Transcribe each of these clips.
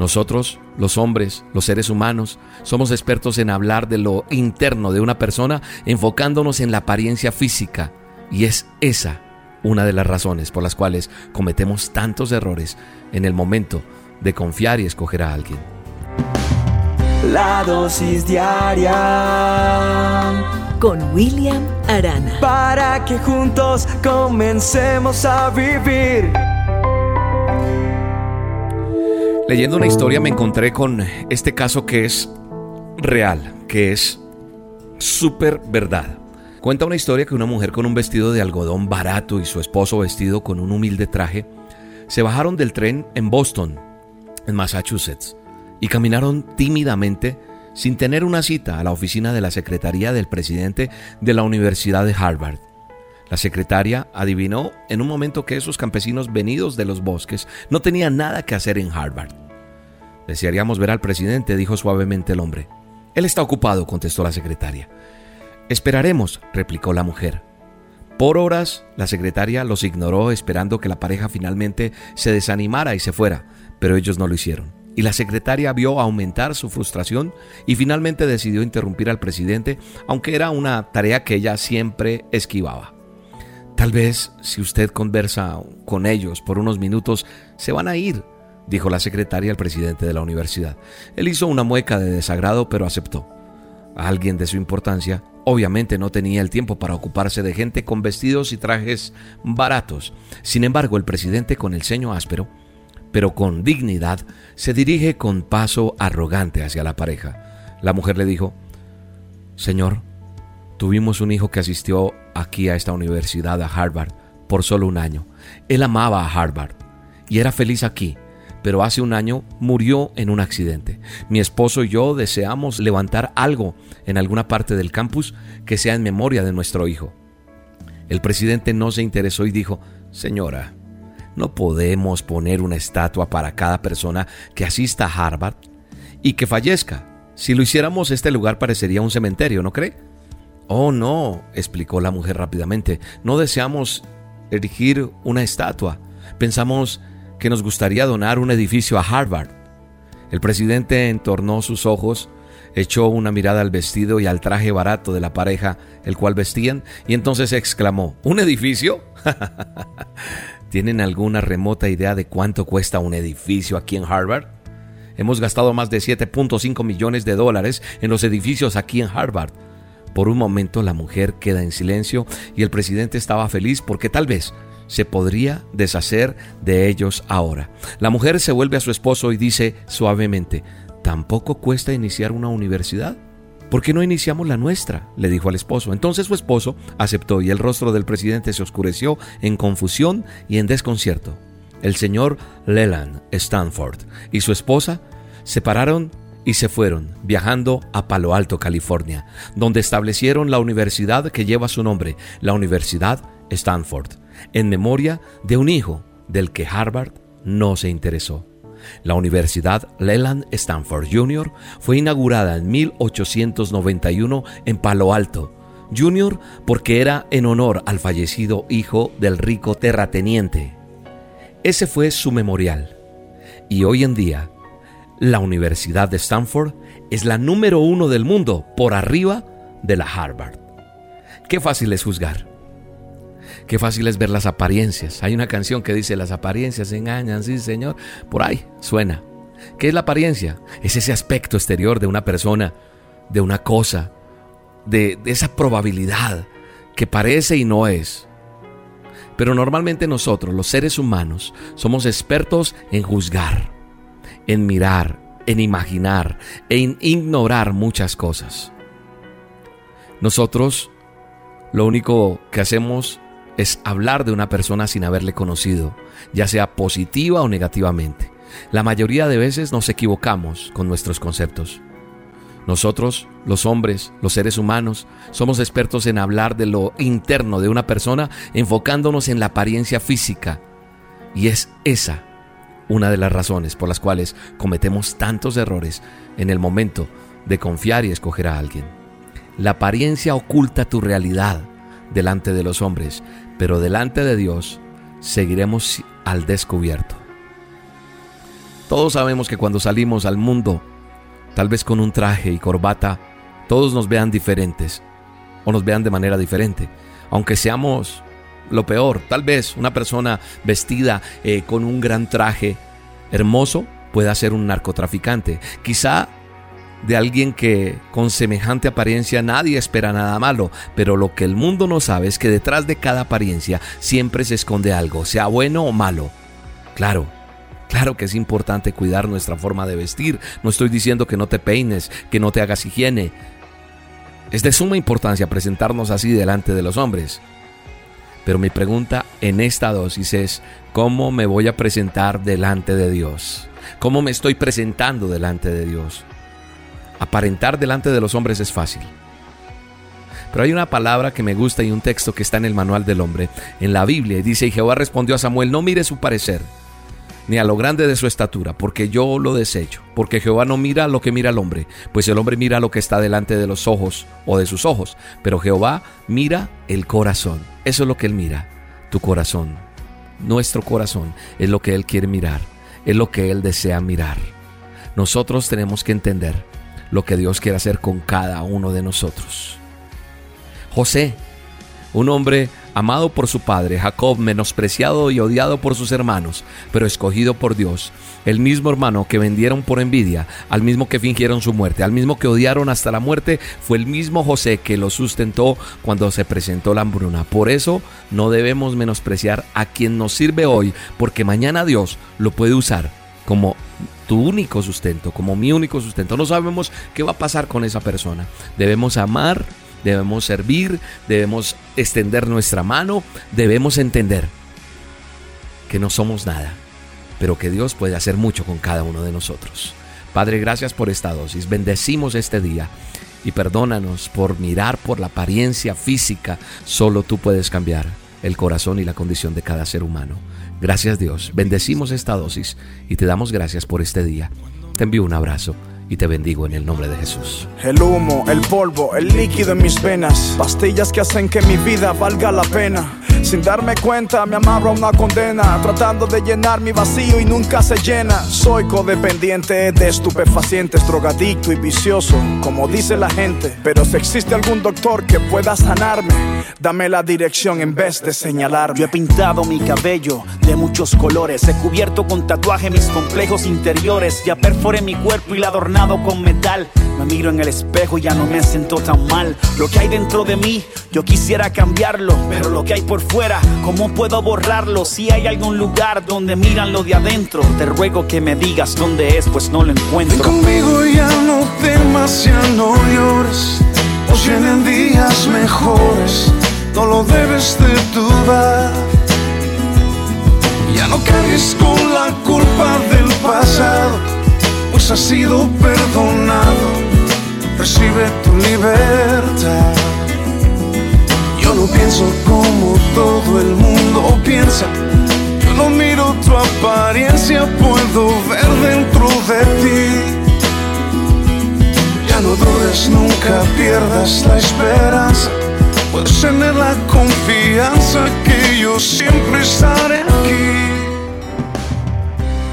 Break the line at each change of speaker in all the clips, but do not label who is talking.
Nosotros, los hombres, los seres humanos, somos expertos en hablar de lo interno de una persona enfocándonos en la apariencia física. Y es esa una de las razones por las cuales cometemos tantos errores en el momento de confiar y escoger a alguien.
La dosis diaria
con William Arana.
Para que juntos comencemos a vivir.
Leyendo una historia me encontré con este caso que es real, que es súper verdad. Cuenta una historia que una mujer con un vestido de algodón barato y su esposo vestido con un humilde traje se bajaron del tren en Boston, en Massachusetts, y caminaron tímidamente sin tener una cita a la oficina de la Secretaría del presidente de la Universidad de Harvard. La secretaria adivinó en un momento que esos campesinos venidos de los bosques no tenían nada que hacer en Harvard. Desearíamos ver al presidente, dijo suavemente el hombre. Él está ocupado, contestó la secretaria. Esperaremos, replicó la mujer. Por horas, la secretaria los ignoró esperando que la pareja finalmente se desanimara y se fuera, pero ellos no lo hicieron. Y la secretaria vio aumentar su frustración y finalmente decidió interrumpir al presidente, aunque era una tarea que ella siempre esquivaba. Tal vez si usted conversa con ellos por unos minutos, se van a ir, dijo la secretaria al presidente de la universidad. Él hizo una mueca de desagrado, pero aceptó. Alguien de su importancia obviamente no tenía el tiempo para ocuparse de gente con vestidos y trajes baratos. Sin embargo, el presidente con el ceño áspero, pero con dignidad, se dirige con paso arrogante hacia la pareja. La mujer le dijo, Señor, tuvimos un hijo que asistió aquí a esta universidad, a Harvard, por solo un año. Él amaba a Harvard y era feliz aquí, pero hace un año murió en un accidente. Mi esposo y yo deseamos levantar algo en alguna parte del campus que sea en memoria de nuestro hijo. El presidente no se interesó y dijo, Señora, no podemos poner una estatua para cada persona que asista a Harvard y que fallezca. Si lo hiciéramos, este lugar parecería un cementerio, ¿no cree? Oh, no, explicó la mujer rápidamente. No deseamos erigir una estatua. Pensamos que nos gustaría donar un edificio a Harvard. El presidente entornó sus ojos, echó una mirada al vestido y al traje barato de la pareja, el cual vestían, y entonces exclamó, ¿Un edificio? ¿Tienen alguna remota idea de cuánto cuesta un edificio aquí en Harvard? Hemos gastado más de 7.5 millones de dólares en los edificios aquí en Harvard. Por un momento la mujer queda en silencio y el presidente estaba feliz porque tal vez se podría deshacer de ellos ahora. La mujer se vuelve a su esposo y dice suavemente, ¿tampoco cuesta iniciar una universidad? ¿Por qué no iniciamos la nuestra? le dijo al esposo. Entonces su esposo aceptó y el rostro del presidente se oscureció en confusión y en desconcierto. El señor Leland Stanford y su esposa se pararon y se fueron, viajando a Palo Alto, California, donde establecieron la universidad que lleva su nombre, la Universidad Stanford en memoria de un hijo del que Harvard no se interesó. La Universidad Leland Stanford Jr. fue inaugurada en 1891 en Palo Alto. Jr. porque era en honor al fallecido hijo del rico terrateniente. Ese fue su memorial. Y hoy en día, la Universidad de Stanford es la número uno del mundo por arriba de la Harvard. Qué fácil es juzgar. Qué fácil es ver las apariencias. Hay una canción que dice, las apariencias engañan, sí Señor. Por ahí suena. ¿Qué es la apariencia? Es ese aspecto exterior de una persona, de una cosa, de, de esa probabilidad que parece y no es. Pero normalmente nosotros, los seres humanos, somos expertos en juzgar, en mirar, en imaginar, en ignorar muchas cosas. Nosotros lo único que hacemos es hablar de una persona sin haberle conocido, ya sea positiva o negativamente. La mayoría de veces nos equivocamos con nuestros conceptos. Nosotros, los hombres, los seres humanos, somos expertos en hablar de lo interno de una persona enfocándonos en la apariencia física. Y es esa una de las razones por las cuales cometemos tantos errores en el momento de confiar y escoger a alguien. La apariencia oculta tu realidad delante de los hombres, pero delante de Dios seguiremos al descubierto. Todos sabemos que cuando salimos al mundo, tal vez con un traje y corbata, todos nos vean diferentes o nos vean de manera diferente. Aunque seamos lo peor, tal vez una persona vestida eh, con un gran traje hermoso pueda ser un narcotraficante. Quizá de alguien que con semejante apariencia nadie espera nada malo, pero lo que el mundo no sabe es que detrás de cada apariencia siempre se esconde algo, sea bueno o malo. Claro, Claro que es importante cuidar nuestra forma de vestir. No estoy diciendo que no te peines, que no te hagas higiene. Es de suma importancia presentarnos así delante de los hombres. Pero mi pregunta en esta dosis es, ¿cómo me voy a presentar delante de Dios? ¿Cómo me estoy presentando delante de Dios? Aparentar delante de los hombres es fácil. Pero hay una palabra que me gusta y un texto que está en el manual del hombre, en la Biblia, dice, y Jehová respondió a Samuel, no mire su parecer, ni a lo grande de su estatura, porque yo lo desecho, porque Jehová no mira lo que mira el hombre, pues el hombre mira lo que está delante de los ojos o de sus ojos, pero Jehová mira el corazón, eso es lo que él mira, tu corazón, nuestro corazón, es lo que él quiere mirar, es lo que él desea mirar. Nosotros tenemos que entender lo que Dios quiere hacer con cada uno de nosotros. José, un hombre amado por su padre, Jacob, menospreciado y odiado por sus hermanos, pero escogido por Dios, el mismo hermano que vendieron por envidia, al mismo que fingieron su muerte, al mismo que odiaron hasta la muerte, fue el mismo José que lo sustentó cuando se presentó la hambruna. Por eso no debemos menospreciar a quien nos sirve hoy, porque mañana Dios lo puede usar como tu único sustento, como mi único sustento. No sabemos qué va a pasar con esa persona. Debemos amar, debemos servir, debemos extender nuestra mano, debemos entender que no somos nada, pero que Dios puede hacer mucho con cada uno de nosotros. Padre, gracias por esta dosis. Bendecimos este día y perdónanos por mirar por la apariencia física. Solo tú puedes cambiar el corazón y la condición de cada ser humano. Gracias Dios, bendecimos esta dosis y te damos gracias por este día. Te envío un abrazo y te bendigo en el nombre de Jesús.
El humo, el polvo, el líquido en mis venas, pastillas que hacen que mi vida valga la pena. Sin darme cuenta me amarro a una condena, tratando de llenar mi vacío y nunca se llena. Soy codependiente de estupefacientes, drogadicto y vicioso, como dice la gente. Pero si existe algún doctor que pueda sanarme, dame la dirección en vez de señalar.
Yo he pintado mi cabello de muchos colores, he cubierto con tatuaje mis complejos interiores, ya perforé mi cuerpo y la adornado con metal. Miro en el espejo ya no me siento tan mal. Lo que hay dentro de mí, yo quisiera cambiarlo, pero lo que hay por fuera, ¿cómo puedo borrarlo? Si hay algún lugar donde miran lo de adentro, te ruego que me digas dónde es, pues no lo encuentro.
Ven conmigo ya no temas, ya no llores. Os vienen días mejores, no lo debes de dudar. Ya no cargues con la culpa del pasado, pues has sido perdonado. Recibe tu libertad. Yo no pienso como todo el mundo piensa. Yo no miro tu apariencia, puedo ver dentro de ti. Ya no dudes, nunca pierdas la esperanza. Puedes tener la confianza que yo siempre estaré aquí.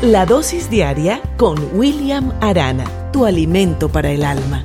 La dosis diaria con William Arana, tu alimento para el alma.